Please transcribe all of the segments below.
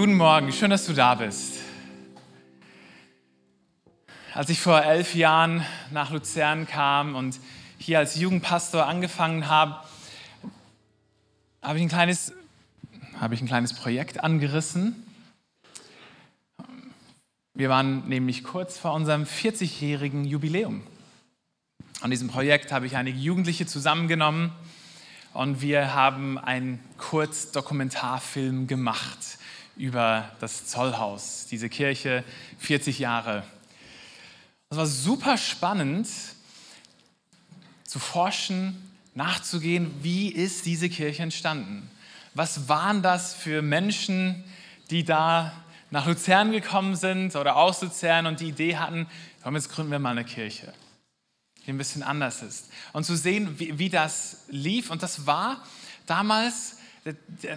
Guten Morgen, schön, dass du da bist. Als ich vor elf Jahren nach Luzern kam und hier als Jugendpastor angefangen habe, habe ich ein kleines, habe ich ein kleines Projekt angerissen. Wir waren nämlich kurz vor unserem 40-jährigen Jubiläum. An diesem Projekt habe ich einige Jugendliche zusammengenommen und wir haben einen Kurzdokumentarfilm gemacht über das Zollhaus, diese Kirche, 40 Jahre. Es war super spannend zu forschen, nachzugehen, wie ist diese Kirche entstanden? Was waren das für Menschen, die da nach Luzern gekommen sind oder aus Luzern und die Idee hatten, komm, jetzt gründen wir mal eine Kirche die ein bisschen anders ist. Und zu sehen, wie, wie das lief. Und das war damals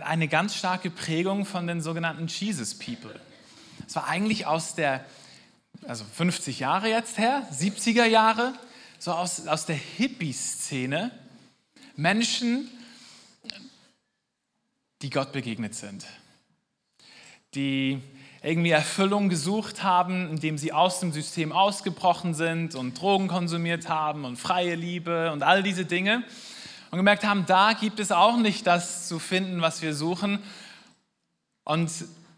eine ganz starke Prägung von den sogenannten Jesus People. Es war eigentlich aus der, also 50 Jahre jetzt her, 70er Jahre, so aus, aus der Hippie-Szene, Menschen, die Gott begegnet sind, die irgendwie Erfüllung gesucht haben, indem sie aus dem System ausgebrochen sind und Drogen konsumiert haben und freie Liebe und all diese Dinge. Und gemerkt haben, da gibt es auch nicht das zu finden, was wir suchen. Und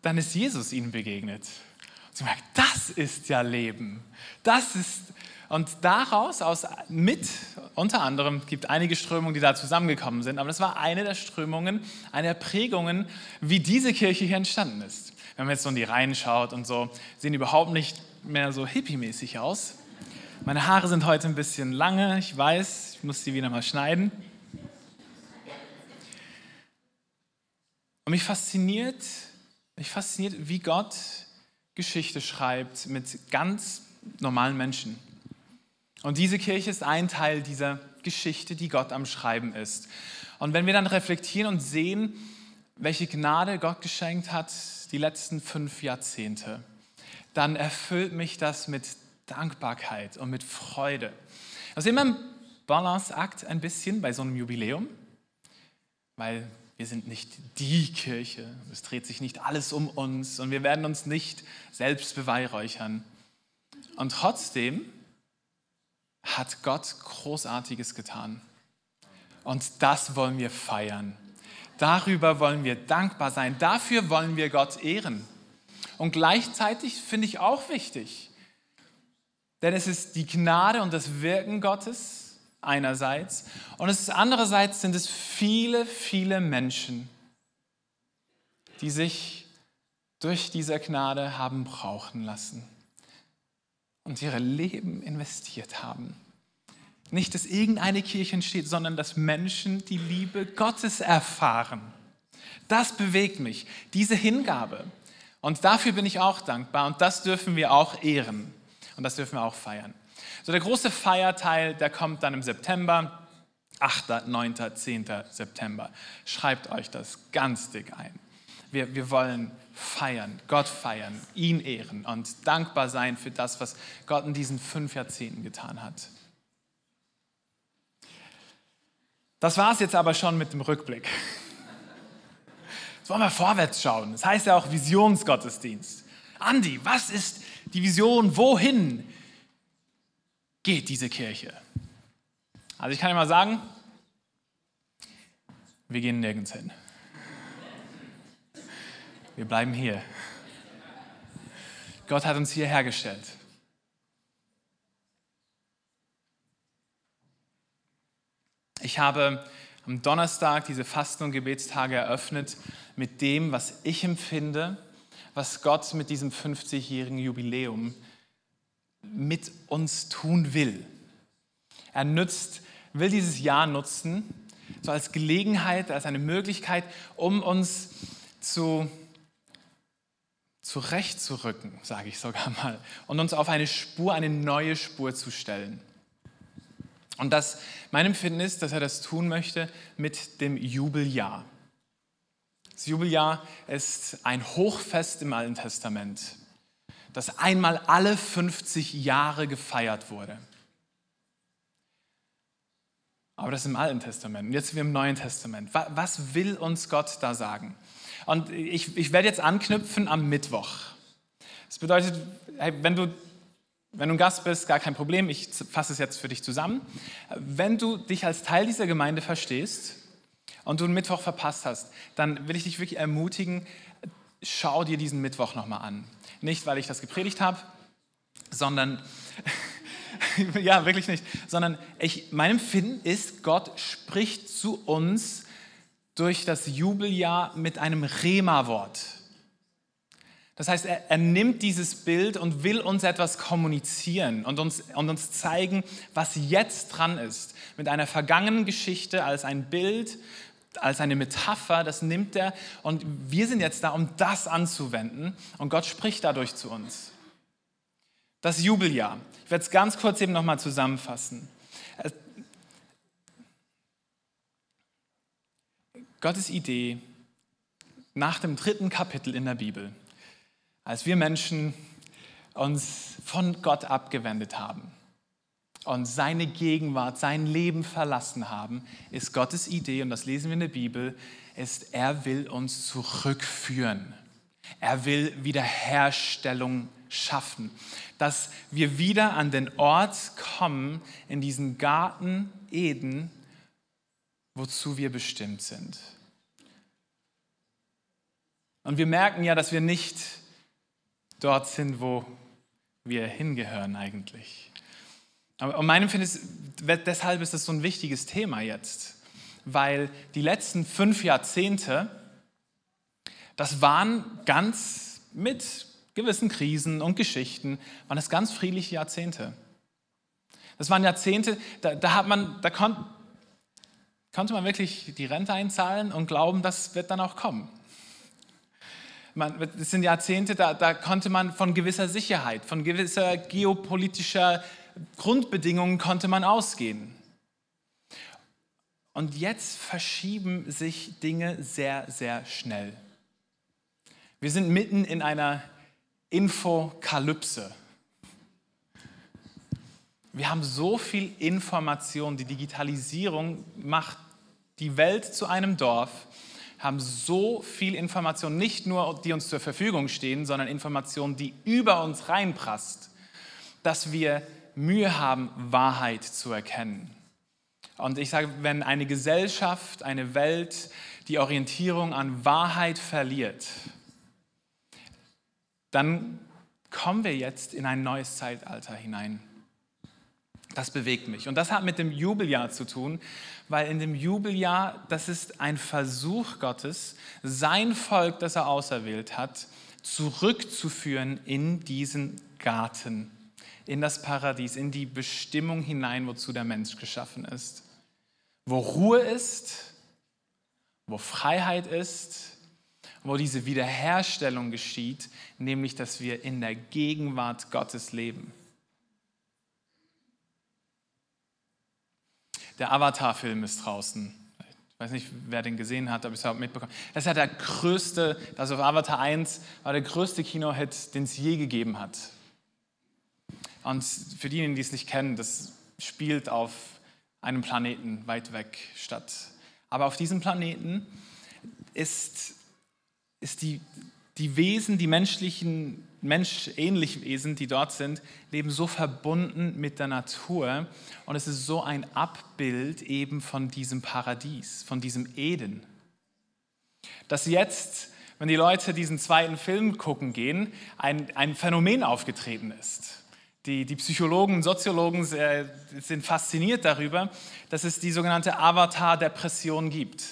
dann ist Jesus ihnen begegnet. Und sie merkt, das ist ja Leben. Das ist und daraus, aus, mit, unter anderem, gibt einige Strömungen, die da zusammengekommen sind, aber das war eine der Strömungen, eine der Prägungen, wie diese Kirche hier entstanden ist wenn man jetzt so in die Reihen schaut und so, sehen überhaupt nicht mehr so hippie-mäßig aus. Meine Haare sind heute ein bisschen lange, ich weiß, ich muss sie wieder mal schneiden. Und mich fasziniert, mich fasziniert, wie Gott Geschichte schreibt mit ganz normalen Menschen. Und diese Kirche ist ein Teil dieser Geschichte, die Gott am Schreiben ist. Und wenn wir dann reflektieren und sehen, welche Gnade Gott geschenkt hat, die letzten fünf Jahrzehnte, dann erfüllt mich das mit Dankbarkeit und mit Freude. Das ist immer ein Balanceakt ein bisschen bei so einem Jubiläum, weil wir sind nicht die Kirche. Es dreht sich nicht alles um uns und wir werden uns nicht selbst beweihräuchern. Und trotzdem hat Gott Großartiges getan. Und das wollen wir feiern. Darüber wollen wir dankbar sein. Dafür wollen wir Gott ehren. Und gleichzeitig finde ich auch wichtig, denn es ist die Gnade und das Wirken Gottes einerseits und es ist andererseits sind es viele, viele Menschen, die sich durch diese Gnade haben brauchen lassen und ihre Leben investiert haben. Nicht, dass irgendeine Kirche entsteht, sondern dass Menschen die Liebe Gottes erfahren. Das bewegt mich, diese Hingabe. Und dafür bin ich auch dankbar und das dürfen wir auch ehren und das dürfen wir auch feiern. So der große Feierteil, der kommt dann im September, 8., 9., 10. September. Schreibt euch das ganz dick ein. Wir, wir wollen feiern, Gott feiern, ihn ehren und dankbar sein für das, was Gott in diesen fünf Jahrzehnten getan hat. Das war es jetzt aber schon mit dem Rückblick. Jetzt wollen wir vorwärts schauen. Das heißt ja auch Visionsgottesdienst. Andi, was ist die Vision? Wohin geht diese Kirche? Also ich kann mal sagen, wir gehen nirgends hin. Wir bleiben hier. Gott hat uns hier hergestellt. Ich habe am Donnerstag diese Fasten- und Gebetstage eröffnet mit dem, was ich empfinde, was Gott mit diesem 50-jährigen Jubiläum mit uns tun will. Er nützt, will dieses Jahr nutzen, so als Gelegenheit, als eine Möglichkeit, um uns zu zurechtzurücken, sage ich sogar mal, und uns auf eine Spur, eine neue Spur zu stellen. Und das, mein Empfinden ist, dass er das tun möchte mit dem Jubeljahr. Das Jubeljahr ist ein Hochfest im Alten Testament, das einmal alle 50 Jahre gefeiert wurde. Aber das ist im Alten Testament. Jetzt sind wir im Neuen Testament. Was will uns Gott da sagen? Und ich, ich werde jetzt anknüpfen am Mittwoch. Das bedeutet, hey, wenn du wenn du ein Gast bist, gar kein Problem, ich fasse es jetzt für dich zusammen. Wenn du dich als Teil dieser Gemeinde verstehst und du einen Mittwoch verpasst hast, dann will ich dich wirklich ermutigen, schau dir diesen Mittwoch nochmal an. Nicht, weil ich das gepredigt habe, sondern, ja, wirklich nicht, sondern ich, mein Empfinden ist, Gott spricht zu uns durch das Jubeljahr mit einem Rema-Wort. Das heißt, er, er, nimmt dieses Bild und will uns etwas kommunizieren und uns, und uns zeigen, was jetzt dran ist. Mit einer vergangenen Geschichte als ein Bild, als eine Metapher, das nimmt er und wir sind jetzt da, um das anzuwenden und Gott spricht dadurch zu uns. Das Jubeljahr. Ich werde es ganz kurz eben nochmal zusammenfassen. Gottes Idee nach dem dritten Kapitel in der Bibel als wir Menschen uns von Gott abgewendet haben und seine Gegenwart, sein Leben verlassen haben, ist Gottes Idee, und das lesen wir in der Bibel, ist, er will uns zurückführen. Er will Wiederherstellung schaffen, dass wir wieder an den Ort kommen, in diesen Garten Eden, wozu wir bestimmt sind. Und wir merken ja, dass wir nicht dort sind, wo wir hingehören eigentlich. In meinem Empfinden ist, deshalb ist das so ein wichtiges Thema jetzt, weil die letzten fünf Jahrzehnte, das waren ganz mit gewissen Krisen und Geschichten, waren das ganz friedliche Jahrzehnte. Das waren Jahrzehnte, da, da hat man, da kon, konnte man wirklich die Rente einzahlen und glauben, das wird dann auch kommen. Es sind Jahrzehnte, da, da konnte man von gewisser Sicherheit, von gewisser geopolitischer Grundbedingungen konnte man ausgehen. Und jetzt verschieben sich Dinge sehr, sehr schnell. Wir sind mitten in einer Infokalypse. Wir haben so viel Information, die Digitalisierung macht die Welt zu einem Dorf haben so viel Information, nicht nur die uns zur Verfügung stehen, sondern Informationen, die über uns reinprasst, dass wir Mühe haben, Wahrheit zu erkennen. Und ich sage, wenn eine Gesellschaft, eine Welt die Orientierung an Wahrheit verliert, dann kommen wir jetzt in ein neues Zeitalter hinein. Das bewegt mich. Und das hat mit dem Jubeljahr zu tun, weil in dem Jubeljahr, das ist ein Versuch Gottes, sein Volk, das er auserwählt hat, zurückzuführen in diesen Garten, in das Paradies, in die Bestimmung hinein, wozu der Mensch geschaffen ist. Wo Ruhe ist, wo Freiheit ist, wo diese Wiederherstellung geschieht, nämlich dass wir in der Gegenwart Gottes leben. Der Avatar-Film ist draußen. Ich weiß nicht, wer den gesehen hat, ob ich überhaupt mitbekommen Das ist ja der größte, also Avatar 1 war der größte Kinohit, den es je gegeben hat. Und für diejenigen, die es nicht kennen, das spielt auf einem Planeten weit weg statt. Aber auf diesem Planeten ist, ist die, die Wesen, die menschlichen menschähnlichen Wesen, die dort sind, leben so verbunden mit der Natur und es ist so ein Abbild eben von diesem Paradies, von diesem Eden. Dass jetzt, wenn die Leute diesen zweiten Film gucken gehen, ein, ein Phänomen aufgetreten ist. Die, die Psychologen, Soziologen sind fasziniert darüber, dass es die sogenannte Avatar-Depression gibt.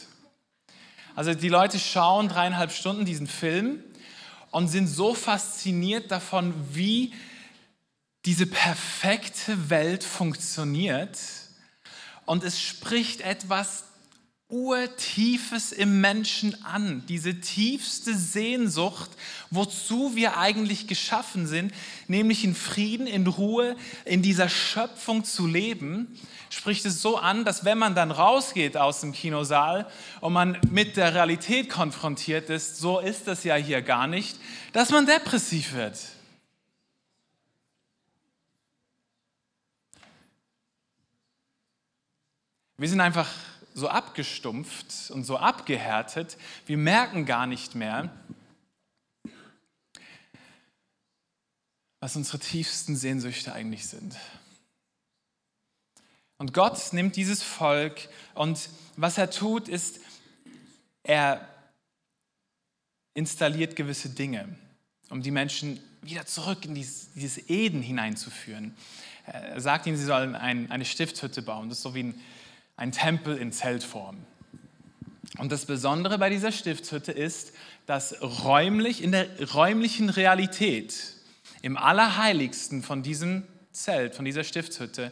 Also die Leute schauen dreieinhalb Stunden diesen Film und sind so fasziniert davon, wie diese perfekte Welt funktioniert. Und es spricht etwas Urtiefes im Menschen an, diese tiefste Sehnsucht, wozu wir eigentlich geschaffen sind, nämlich in Frieden, in Ruhe, in dieser Schöpfung zu leben, spricht es so an, dass wenn man dann rausgeht aus dem Kinosaal und man mit der Realität konfrontiert ist, so ist das ja hier gar nicht, dass man depressiv wird. Wir sind einfach so abgestumpft und so abgehärtet, wir merken gar nicht mehr, was unsere tiefsten Sehnsüchte eigentlich sind. Und Gott nimmt dieses Volk und was er tut, ist, er installiert gewisse Dinge, um die Menschen wieder zurück in dieses, Eden hineinzuführen. Er sagt ihnen, sie sollen ein, eine Stiftshütte bauen. Das ist so wie ein, ein Tempel in Zeltform. Und das Besondere bei dieser Stiftshütte ist, dass räumlich, in der räumlichen Realität, im Allerheiligsten von diesem Zelt, von dieser Stiftshütte,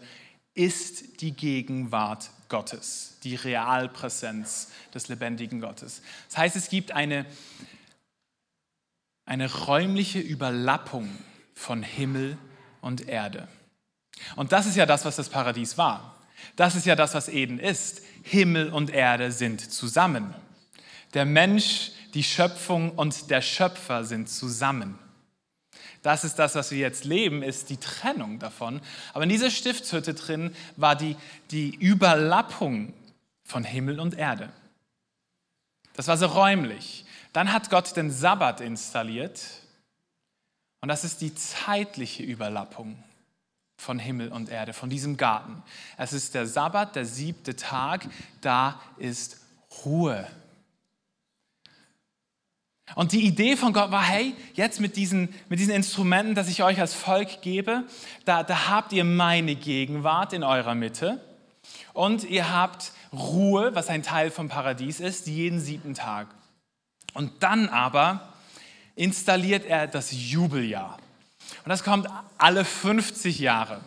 ist die Gegenwart Gottes, die Realpräsenz des lebendigen Gottes. Das heißt, es gibt eine, eine räumliche Überlappung von Himmel und Erde. Und das ist ja das, was das Paradies war. Das ist ja das, was Eden ist. Himmel und Erde sind zusammen. Der Mensch, die Schöpfung und der Schöpfer sind zusammen. Das ist das, was wir jetzt leben, ist die Trennung davon. Aber in dieser Stiftshütte drin war die, die Überlappung von Himmel und Erde. Das war so räumlich. Dann hat Gott den Sabbat installiert und das ist die zeitliche Überlappung von Himmel und Erde, von diesem Garten. Es ist der Sabbat, der siebte Tag, da ist Ruhe. Und die Idee von Gott war, hey, jetzt mit diesen, mit diesen Instrumenten, das ich euch als Volk gebe, da, da habt ihr meine Gegenwart in eurer Mitte und ihr habt Ruhe, was ein Teil vom Paradies ist, jeden siebten Tag. Und dann aber installiert er das Jubeljahr. Und das kommt alle 50 Jahre.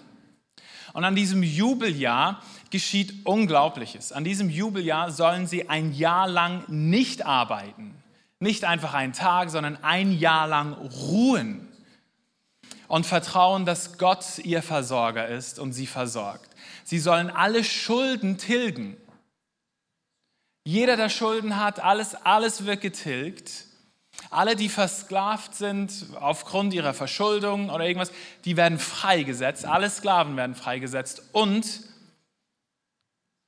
Und an diesem Jubeljahr geschieht Unglaubliches. An diesem Jubeljahr sollen sie ein Jahr lang nicht arbeiten. Nicht einfach einen Tag, sondern ein Jahr lang ruhen und vertrauen, dass Gott ihr Versorger ist und sie versorgt. Sie sollen alle Schulden tilgen. Jeder, der Schulden hat, alles, alles wird getilgt. Alle, die versklavt sind aufgrund ihrer Verschuldung oder irgendwas, die werden freigesetzt. Alle Sklaven werden freigesetzt und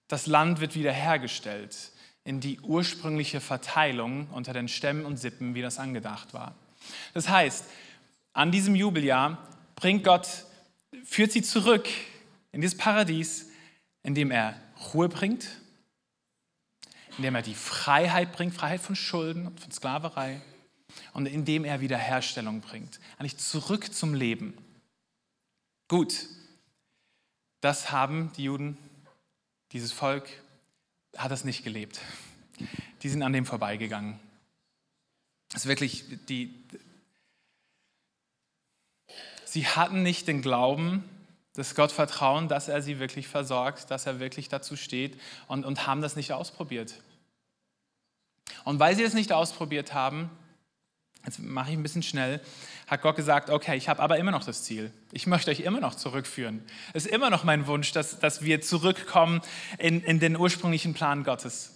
das Land wird wiederhergestellt in die ursprüngliche Verteilung unter den Stämmen und Sippen, wie das angedacht war. Das heißt, an diesem Jubeljahr bringt Gott, führt sie zurück in dieses Paradies, indem er Ruhe bringt, indem er die Freiheit bringt, Freiheit von Schulden und von Sklaverei und indem er Wiederherstellung bringt, eigentlich zurück zum Leben. Gut, das haben die Juden, dieses Volk hat das nicht gelebt. Die sind an dem vorbeigegangen. Das ist wirklich die. Sie hatten nicht den Glauben, das Gottvertrauen, dass er sie wirklich versorgt, dass er wirklich dazu steht und, und haben das nicht ausprobiert. Und weil sie es nicht ausprobiert haben, jetzt mache ich ein bisschen schnell, hat Gott gesagt, okay, ich habe aber immer noch das Ziel. Ich möchte euch immer noch zurückführen. Es ist immer noch mein Wunsch, dass, dass wir zurückkommen in, in den ursprünglichen Plan Gottes.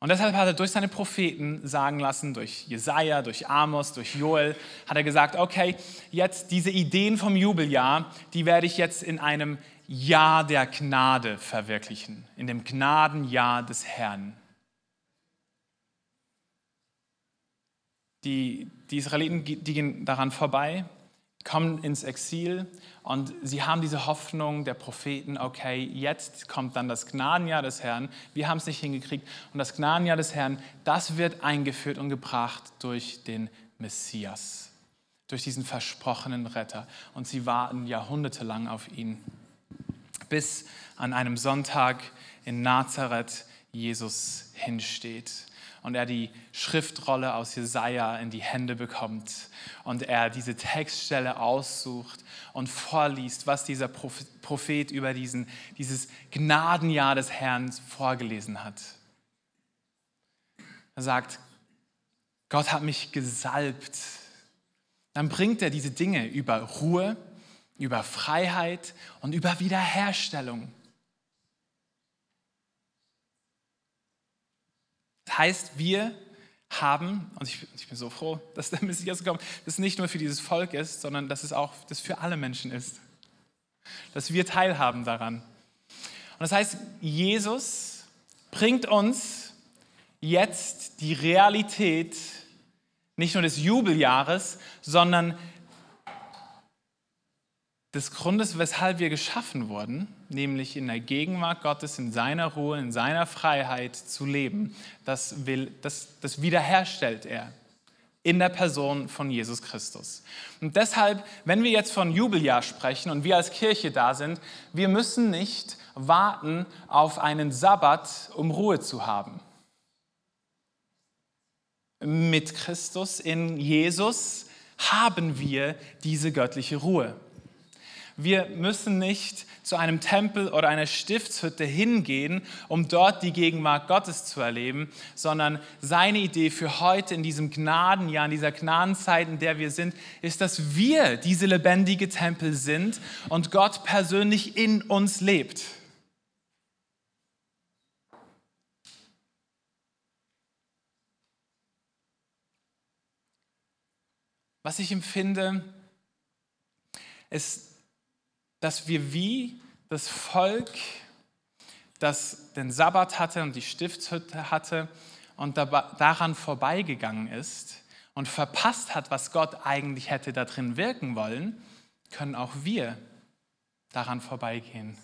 Und deshalb hat er durch seine Propheten sagen lassen, durch Jesaja, durch Amos, durch Joel, hat er gesagt, okay, jetzt diese Ideen vom Jubeljahr, die werde ich jetzt in einem Jahr der Gnade verwirklichen, in dem Gnadenjahr des Herrn. Die, die Israeliten, die gehen daran vorbei, kommen ins Exil und sie haben diese Hoffnung der Propheten, okay, jetzt kommt dann das Gnadenjahr des Herrn. Wir haben es nicht hingekriegt. Und das Gnadenjahr des Herrn, das wird eingeführt und gebracht durch den Messias, durch diesen versprochenen Retter. Und sie warten jahrhundertelang auf ihn, bis an einem Sonntag in Nazareth Jesus hinsteht und er die Schriftrolle aus Jesaja in die Hände bekommt und er diese Textstelle aussucht und vorliest, was dieser Prophet über diesen, dieses Gnadenjahr des Herrn vorgelesen hat. Er sagt, Gott hat mich gesalbt. Dann bringt er diese Dinge über Ruhe, über Freiheit und über Wiederherstellung. Das heißt, wir haben, und ich, ich, bin so froh, dass der Messias kommt, dass es nicht nur für dieses Volk ist, sondern dass es auch das für alle Menschen ist. Dass wir teilhaben daran. Und das heißt, Jesus bringt uns jetzt die Realität nicht nur des Jubeljahres, sondern des Grundes, weshalb wir geschaffen wurden, nämlich in der Gegenwart Gottes, in seiner Ruhe, in seiner Freiheit zu leben. Das, will, das, das wiederherstellt er in der Person von Jesus Christus. Und deshalb, wenn wir jetzt von Jubeljahr sprechen und wir als Kirche da sind, wir müssen nicht warten auf einen Sabbat, um Ruhe zu haben. Mit Christus in Jesus haben wir diese göttliche Ruhe. Wir müssen nicht zu einem Tempel oder einer Stiftshütte hingehen, um dort die Gegenwart Gottes zu erleben, sondern seine Idee für heute in diesem Gnadenjahr, in dieser Gnadenzeit, in der wir sind, ist, dass wir diese lebendige Tempel sind und Gott persönlich in uns lebt. Was ich empfinde, ist dass wir wie das Volk, das den Sabbat hatte und die Stiftshütte hatte und daran vorbeigegangen ist und verpasst hat, was Gott eigentlich hätte da drin wirken wollen, können auch wir daran vorbeigehen.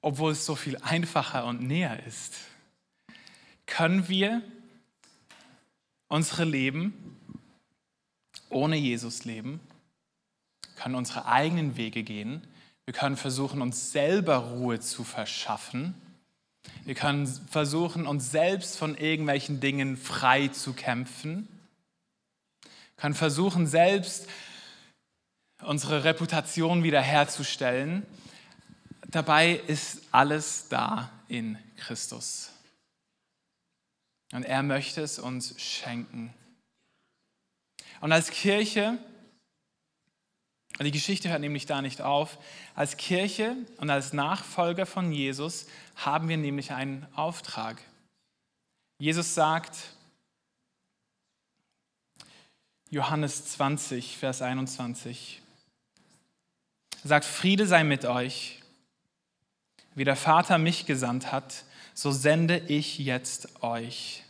Obwohl es so viel einfacher und näher ist, können wir unsere Leben ohne Jesus leben, können unsere eigenen Wege gehen, wir können versuchen, uns selber Ruhe zu verschaffen, wir können versuchen, uns selbst von irgendwelchen Dingen frei zu kämpfen, wir können versuchen, selbst unsere Reputation wiederherzustellen. Dabei ist alles da in Christus. Und er möchte es uns schenken. Und als Kirche, die Geschichte hört nämlich da nicht auf, als Kirche und als Nachfolger von Jesus haben wir nämlich einen Auftrag. Jesus sagt, Johannes 20, Vers 21, sagt, Friede sei mit euch. Wie der Vater mich gesandt hat, so sende ich jetzt euch.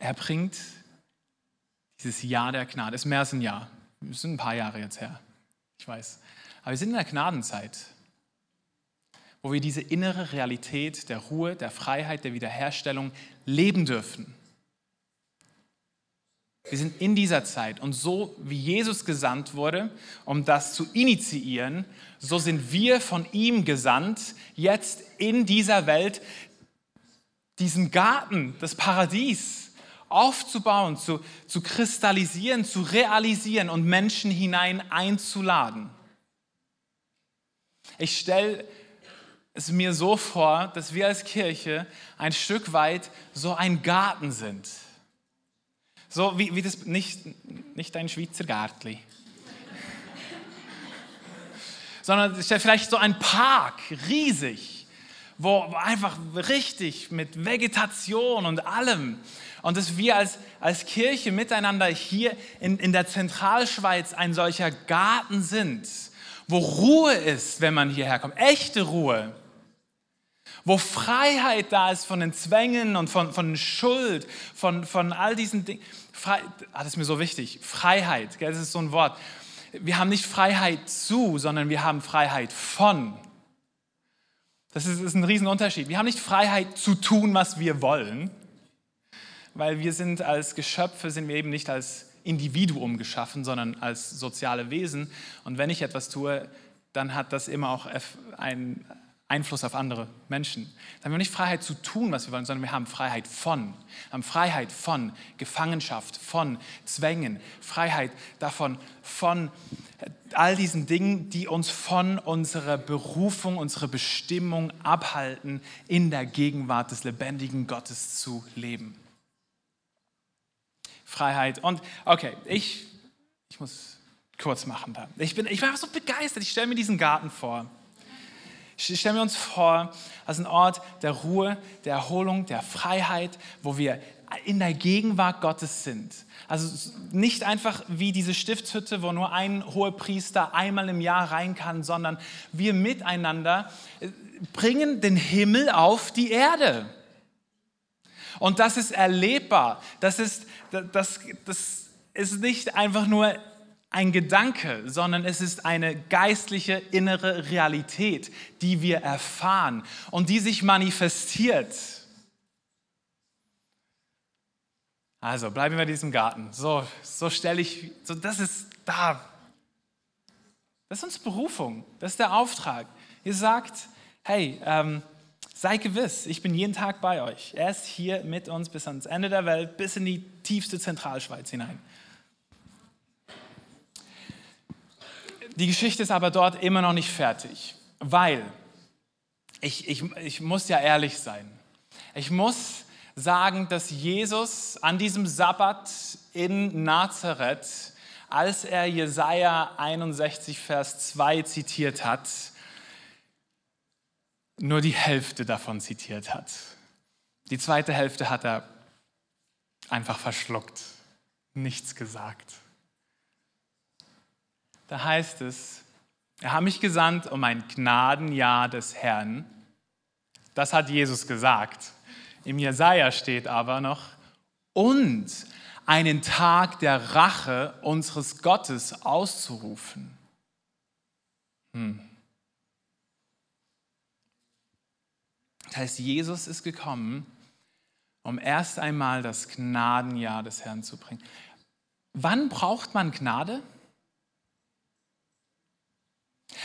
Er bringt dieses Jahr der Gnade. Es ist mehr als ein Jahr. Es sind ein paar Jahre jetzt her. Ich weiß. Aber wir sind in der Gnadenzeit, wo wir diese innere Realität der Ruhe, der Freiheit, der Wiederherstellung leben dürfen. Wir sind in dieser Zeit und so wie Jesus gesandt wurde, um das zu initiieren, so sind wir von ihm gesandt, jetzt in dieser Welt diesen Garten, das Paradies aufzubauen, zu, zu kristallisieren, zu realisieren und Menschen hinein einzuladen. Ich stelle es mir so vor, dass wir als Kirche ein Stück weit so ein Garten sind. So wie, wie das, nicht, nicht ein Schweizer Gärtli, sondern vielleicht so ein Park, riesig, wo einfach richtig mit Vegetation und allem und dass wir als, als Kirche miteinander hier in, in der Zentralschweiz ein solcher Garten sind, wo Ruhe ist, wenn man hierher kommt, echte Ruhe, wo Freiheit da ist von den Zwängen und von, von Schuld, von, von all diesen Dingen. Ah, das ist mir so wichtig, Freiheit, gell, das ist so ein Wort. Wir haben nicht Freiheit zu, sondern wir haben Freiheit von. Das ist, ist ein Riesenunterschied. Wir haben nicht Freiheit zu tun, was wir wollen, weil wir sind als Geschöpfe, sind wir eben nicht als Individuum geschaffen, sondern als soziale Wesen. Und wenn ich etwas tue, dann hat das immer auch einen Einfluss auf andere Menschen. Dann haben wir nicht Freiheit zu tun, was wir wollen, sondern wir haben Freiheit von. Wir haben Freiheit von Gefangenschaft, von Zwängen, Freiheit davon, von all diesen Dingen, die uns von unserer Berufung, unserer Bestimmung abhalten, in der Gegenwart des lebendigen Gottes zu leben. Freiheit. Und okay, ich, ich muss kurz machen da. Ich, bin, ich war so begeistert. Ich stelle mir diesen Garten vor. Ich stelle mir uns vor, als ein Ort der Ruhe, der Erholung, der Freiheit, wo wir in der Gegenwart Gottes sind. Also nicht einfach wie diese Stiftshütte, wo nur ein Hohepriester einmal im Jahr rein kann, sondern wir miteinander äh, bringen den Himmel auf die Erde. Und das ist erlebbar. Das ist, das, das ist nicht einfach nur ein Gedanke, sondern es ist eine geistliche innere Realität, die wir erfahren und die sich manifestiert. Also bleiben wir in diesem Garten. So, so stelle ich, so das ist da. Das ist unsere Berufung, das ist der Auftrag. Ihr sagt, hey, ähm, sei gewiss, ich bin jeden Tag bei euch. Er ist hier mit uns bis ans Ende der Welt, bis in die tiefste Zentralschweiz hinein. Die Geschichte ist aber dort immer noch nicht fertig, weil ich, ich, ich muss ja ehrlich sein. Ich muss sagen, dass Jesus an diesem Sabbat in Nazareth, als er Jesaja 61, Vers 2 zitiert hat, nur die Hälfte davon zitiert hat. Die zweite Hälfte hat er einfach verschluckt, nichts gesagt. Da heißt es, er hat mich gesandt um ein Gnadenjahr des Herrn. Das hat Jesus gesagt. Im Jesaja steht aber noch, und einen Tag der Rache unseres Gottes auszurufen. Hm. Das heißt, Jesus ist gekommen, um erst einmal das Gnadenjahr des Herrn zu bringen. Wann braucht man Gnade?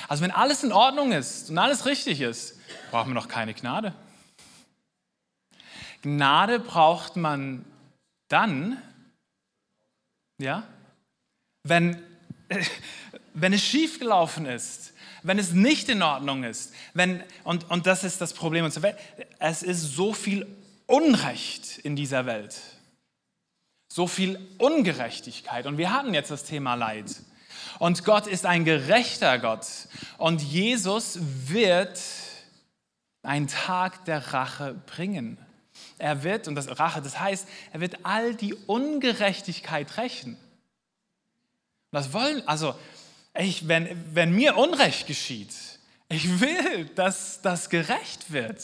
Also wenn alles in Ordnung ist und alles richtig ist, braucht man doch keine Gnade. Gnade braucht man dann, ja, wenn, wenn es schiefgelaufen ist, wenn es nicht in Ordnung ist, wenn, und, und das ist das Problem unserer Welt, es ist so viel Unrecht in dieser Welt, so viel Ungerechtigkeit. Und wir hatten jetzt das Thema Leid. Und Gott ist ein gerechter Gott. Und Jesus wird einen Tag der Rache bringen. Er wird, und das Rache, das heißt, er wird all die Ungerechtigkeit rächen. Das wollen, also, ich, wenn, wenn mir Unrecht geschieht, ich will, dass das gerecht wird.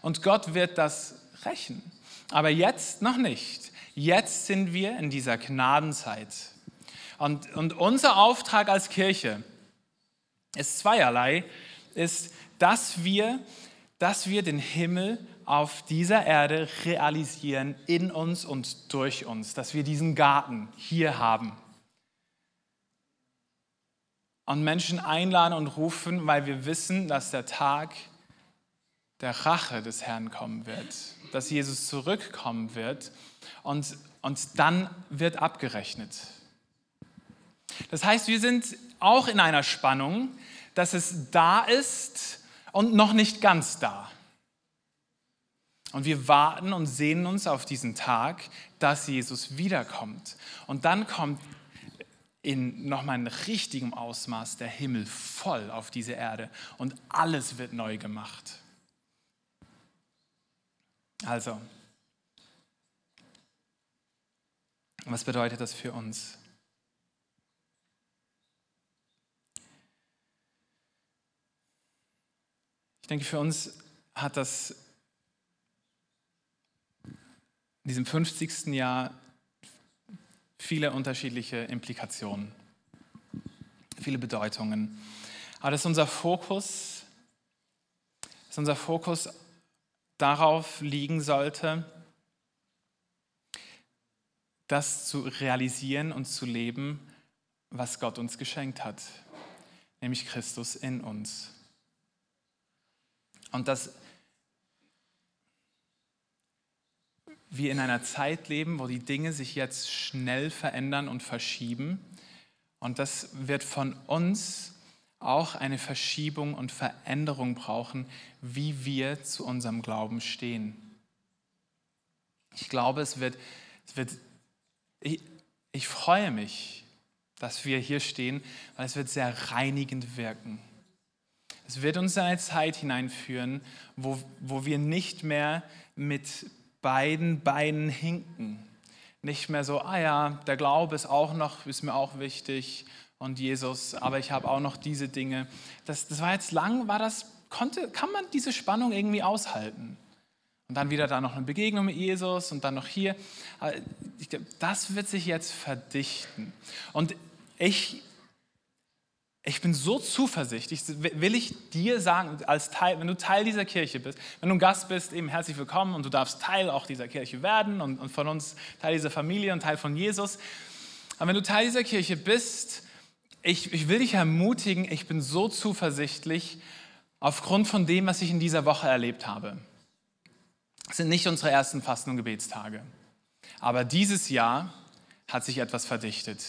Und Gott wird das rächen. Aber jetzt noch nicht. Jetzt sind wir in dieser Gnadenzeit. Und, und unser Auftrag als Kirche ist zweierlei, ist, dass wir, dass wir den Himmel auf dieser Erde realisieren, in uns und durch uns, dass wir diesen Garten hier haben. Und Menschen einladen und rufen, weil wir wissen, dass der Tag der Rache des Herrn kommen wird, dass Jesus zurückkommen wird und, und dann wird abgerechnet. Das heißt, wir sind auch in einer Spannung, dass es da ist und noch nicht ganz da. Und wir warten und sehnen uns auf diesen Tag, dass Jesus wiederkommt. Und dann kommt in nochmal in richtigem Ausmaß der Himmel voll auf diese Erde und alles wird neu gemacht. Also, was bedeutet das für uns? Ich denke, für uns hat das in diesem 50. Jahr viele unterschiedliche Implikationen, viele Bedeutungen. Aber dass unser Fokus, dass unser Fokus darauf liegen sollte, das zu realisieren und zu leben, was Gott uns geschenkt hat, nämlich Christus in uns. Und dass wir in einer Zeit leben, wo die Dinge sich jetzt schnell verändern und verschieben. Und das wird von uns auch eine Verschiebung und Veränderung brauchen, wie wir zu unserem Glauben stehen. Ich glaube, es wird, es wird ich, ich freue mich, dass wir hier stehen, weil es wird sehr reinigend wirken. Es wird uns in eine Zeit hineinführen, wo, wo wir nicht mehr mit beiden Beinen hinken. Nicht mehr so, ah ja, der Glaube ist auch noch, ist mir auch wichtig und Jesus, aber ich habe auch noch diese Dinge. Das, das war jetzt lang, war das, konnte, kann man diese Spannung irgendwie aushalten? Und dann wieder da noch eine Begegnung mit Jesus und dann noch hier. Das wird sich jetzt verdichten. Und ich ich bin so zuversichtlich, will ich dir sagen, als Teil, wenn du Teil dieser Kirche bist, wenn du ein Gast bist, eben herzlich willkommen und du darfst Teil auch dieser Kirche werden und, und von uns Teil dieser Familie und Teil von Jesus. Aber wenn du Teil dieser Kirche bist, ich, ich will dich ermutigen, ich bin so zuversichtlich aufgrund von dem, was ich in dieser Woche erlebt habe. Es sind nicht unsere ersten Fasten- und Gebetstage. Aber dieses Jahr hat sich etwas verdichtet.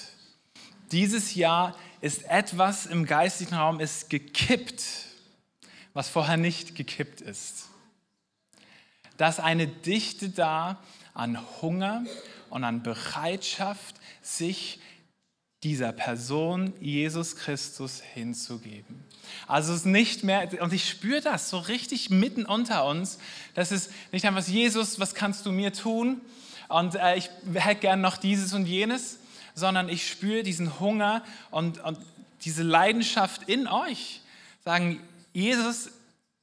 Dieses Jahr ist etwas im geistlichen Raum ist gekippt, was vorher nicht gekippt ist. Da ist eine Dichte da an Hunger und an Bereitschaft, sich dieser Person Jesus Christus hinzugeben. Also es ist nicht mehr, und ich spüre das so richtig mitten unter uns, das ist nicht einfach Jesus, was kannst du mir tun? Und äh, ich hätte gern noch dieses und jenes, sondern ich spüre diesen Hunger und, und diese Leidenschaft in euch. Sagen, Jesus,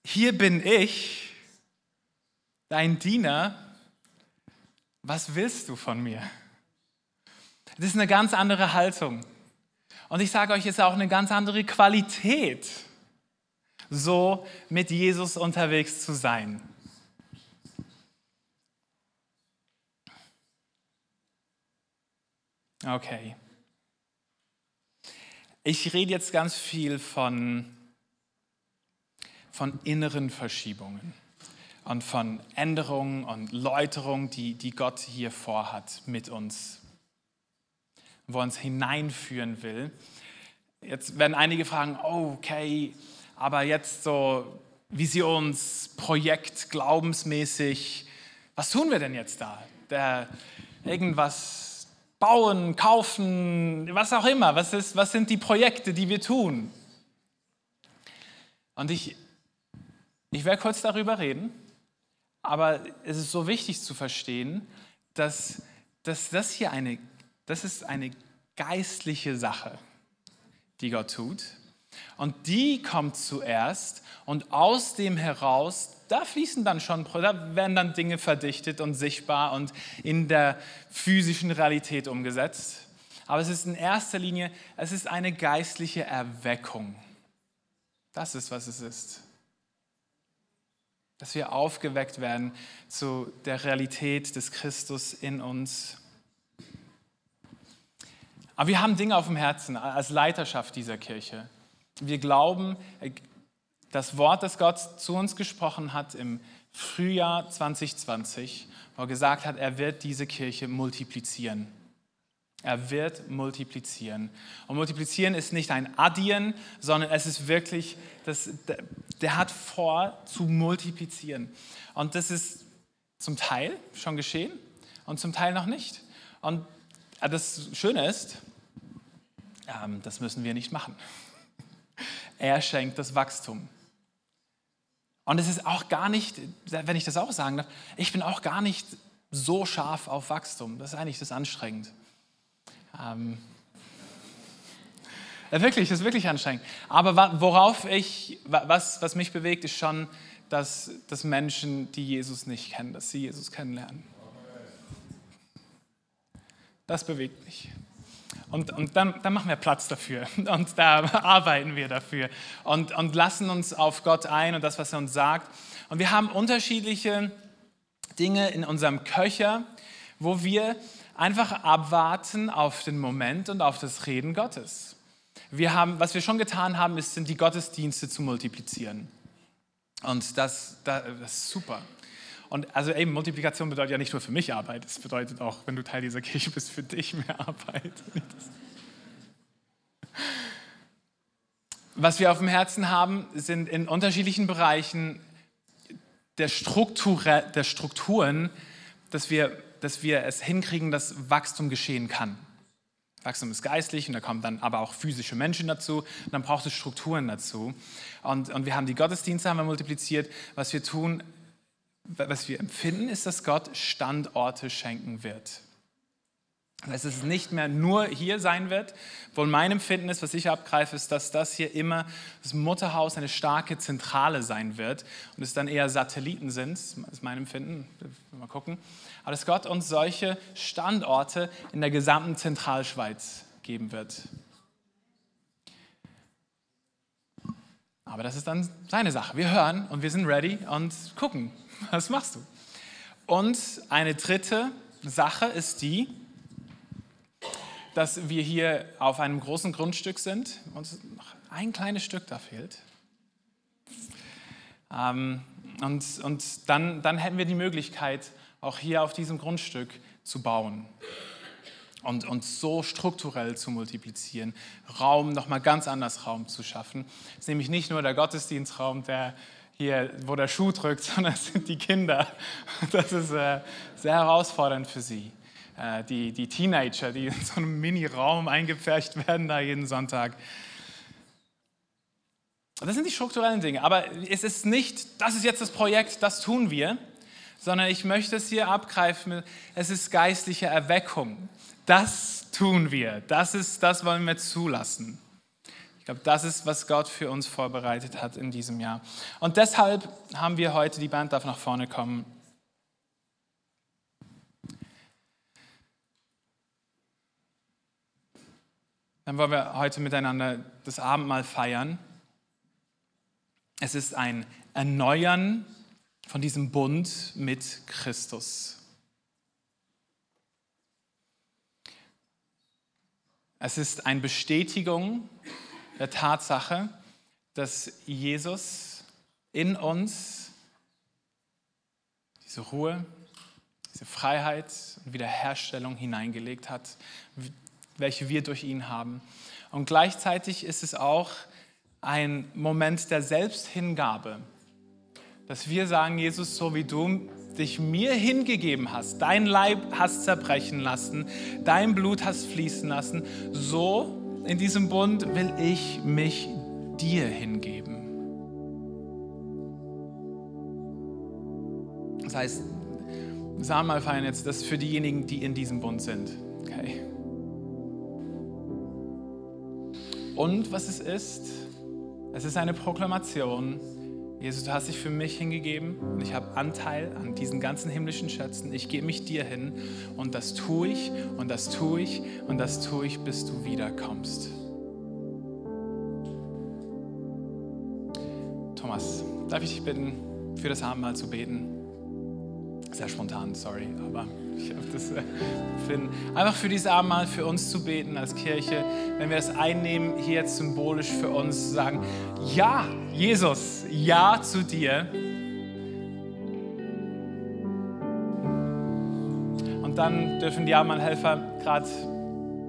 hier bin ich, dein Diener, was willst du von mir? Das ist eine ganz andere Haltung. Und ich sage euch, es ist auch eine ganz andere Qualität, so mit Jesus unterwegs zu sein. Okay. Ich rede jetzt ganz viel von, von inneren Verschiebungen und von Änderungen und Läuterungen, die, die Gott hier vorhat mit uns, wo er uns hineinführen will. Jetzt werden einige fragen, oh, okay, aber jetzt so Visionsprojekt, glaubensmäßig, was tun wir denn jetzt da? Der, irgendwas bauen, kaufen, was auch immer. Was, ist, was sind die Projekte, die wir tun? Und ich, ich werde kurz darüber reden, aber es ist so wichtig zu verstehen, dass, dass das hier eine, das ist eine geistliche Sache, die Gott tut. Und die kommt zuerst und aus dem heraus da fließen dann schon, da werden dann Dinge verdichtet und sichtbar und in der physischen Realität umgesetzt. Aber es ist in erster Linie, es ist eine geistliche Erweckung. Das ist, was es ist. Dass wir aufgeweckt werden zu der Realität des Christus in uns. Aber wir haben Dinge auf dem Herzen als Leiterschaft dieser Kirche. Wir glauben, das Wort, das Gott zu uns gesprochen hat im Frühjahr 2020, wo er gesagt hat, er wird diese Kirche multiplizieren. Er wird multiplizieren. Und multiplizieren ist nicht ein Addieren, sondern es ist wirklich, das, der hat vor zu multiplizieren. Und das ist zum Teil schon geschehen und zum Teil noch nicht. Und das Schöne ist, ähm, das müssen wir nicht machen. Er schenkt das Wachstum. Und es ist auch gar nicht, wenn ich das auch sagen darf, ich bin auch gar nicht so scharf auf Wachstum. Das ist eigentlich das anstrengend. Ähm, ja, wirklich, das ist wirklich anstrengend. Aber worauf ich, was, was mich bewegt, ist schon, dass, dass Menschen, die Jesus nicht kennen, dass sie Jesus kennenlernen. Das bewegt mich. Und, und dann, dann, machen wir Platz dafür und da arbeiten wir dafür und, und lassen uns auf Gott ein und das, was er uns sagt. Und wir haben unterschiedliche Dinge in unserem Köcher, wo wir einfach abwarten auf den Moment und auf das Reden Gottes. Wir haben, was wir schon getan haben, ist, sind die Gottesdienste zu multiplizieren. Und das, das, das ist super. Und also eben, Multiplikation bedeutet ja nicht nur für mich Arbeit, es bedeutet auch, wenn du Teil dieser Kirche bist, für dich mehr Arbeit. Was wir auf dem Herzen haben, sind in unterschiedlichen Bereichen der, Struktur, der Strukturen, dass wir, dass wir es hinkriegen, dass Wachstum geschehen kann. Wachstum ist geistlich und da kommen dann aber auch physische Menschen dazu und dann braucht es Strukturen dazu. Und, und wir haben die Gottesdienste haben wir multipliziert. Was wir tun, was wir empfinden, ist, dass Gott Standorte schenken wird. Dass es nicht mehr nur hier sein wird. Wohl mein Empfinden ist, was ich abgreife, ist, dass das hier immer das Mutterhaus eine starke Zentrale sein wird und es dann eher Satelliten sind, ist mein Empfinden. Mal gucken. Aber dass Gott uns solche Standorte in der gesamten Zentralschweiz geben wird. Aber das ist dann seine Sache. Wir hören und wir sind ready und gucken, was machst du. Und eine dritte Sache ist die, dass wir hier auf einem großen Grundstück sind und noch ein kleines Stück da fehlt. Ähm, und und dann, dann hätten wir die Möglichkeit, auch hier auf diesem Grundstück zu bauen und, und so strukturell zu multiplizieren, Raum, nochmal ganz anders Raum zu schaffen. Es ist nämlich nicht nur der Gottesdienstraum, der hier, wo der Schuh drückt, sondern es sind die Kinder. Das ist äh, sehr herausfordernd für sie. Äh, die, die Teenager, die in so einem Mini-Raum eingepfercht werden da jeden Sonntag. Das sind die strukturellen Dinge. Aber es ist nicht, das ist jetzt das Projekt, das tun wir, sondern ich möchte es hier abgreifen. Es ist geistliche Erweckung. Das tun wir. Das, ist, das wollen wir zulassen. Ich glaube, das ist, was Gott für uns vorbereitet hat in diesem Jahr. Und deshalb haben wir heute, die Band darf nach vorne kommen, dann wollen wir heute miteinander das Abendmahl feiern. Es ist ein Erneuern von diesem Bund mit Christus. Es ist eine Bestätigung der Tatsache, dass Jesus in uns diese Ruhe, diese Freiheit und Wiederherstellung hineingelegt hat, welche wir durch ihn haben. Und gleichzeitig ist es auch ein Moment der Selbsthingabe, dass wir sagen, Jesus, so wie du dich mir hingegeben hast, dein Leib hast zerbrechen lassen, dein Blut hast fließen lassen, so in diesem Bund will ich mich dir hingeben. Das heißt, sagen mal feiern jetzt das für diejenigen, die in diesem Bund sind. Okay. Und was es ist, es ist eine Proklamation, Jesus, du hast dich für mich hingegeben und ich habe Anteil an diesen ganzen himmlischen Schätzen. Ich gebe mich dir hin und das tue ich und das tue ich und das tue ich, bis du wiederkommst. Thomas, darf ich dich bitten, für das Abendmahl zu beten? Sehr spontan, sorry, aber ich habe das äh, finden. Einfach für dieses Abendmahl, für uns zu beten als Kirche, wenn wir das einnehmen, hier jetzt symbolisch für uns sagen, ja, Jesus, ja zu dir. Und dann dürfen die Abendmahlhelfer gerade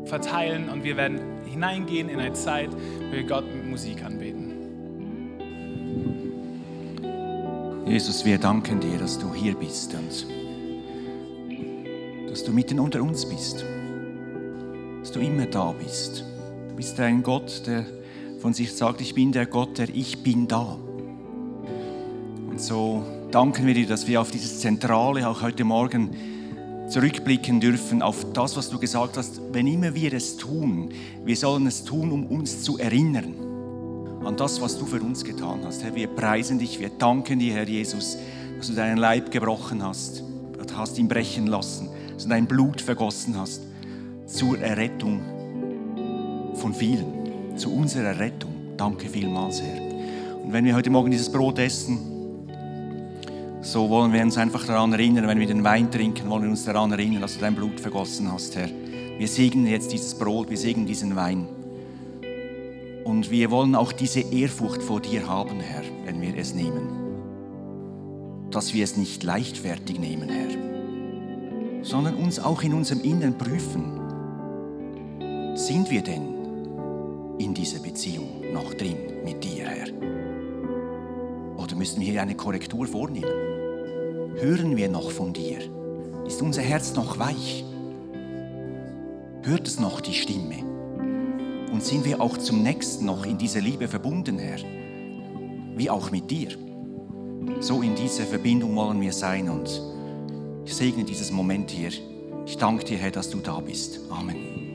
verteilen und wir werden hineingehen in eine Zeit, wo wir Gott mit Musik anbeten. Jesus, wir danken dir, dass du hier bist und dass du mitten unter uns bist, dass du immer da bist. Du bist ein Gott, der von sich sagt, ich bin der Gott, der ich bin da. Und so danken wir dir, dass wir auf dieses Zentrale auch heute Morgen zurückblicken dürfen, auf das, was du gesagt hast, wenn immer wir es tun, wir sollen es tun, um uns zu erinnern an das, was du für uns getan hast. Herr, wir preisen dich, wir danken dir, Herr Jesus, dass du deinen Leib gebrochen hast, hast ihn brechen lassen, du dein Blut vergossen hast zur Errettung von vielen, zu unserer Rettung. Danke vielmals, Herr. Und wenn wir heute Morgen dieses Brot essen, so wollen wir uns einfach daran erinnern, wenn wir den Wein trinken, wollen wir uns daran erinnern, dass du dein Blut vergossen hast, Herr. Wir segnen jetzt dieses Brot, wir segnen diesen Wein. Und wir wollen auch diese Ehrfurcht vor dir haben, Herr, wenn wir es nehmen. Dass wir es nicht leichtfertig nehmen, Herr, sondern uns auch in unserem Inneren prüfen. Sind wir denn in dieser Beziehung noch drin mit dir, Herr? Oder müssen wir hier eine Korrektur vornehmen? Hören wir noch von dir? Ist unser Herz noch weich? Hört es noch die Stimme? Und sind wir auch zum Nächsten noch in dieser Liebe verbunden, Herr? Wie auch mit dir. So in dieser Verbindung wollen wir sein und ich segne dieses Moment hier. Ich danke dir, Herr, dass du da bist. Amen.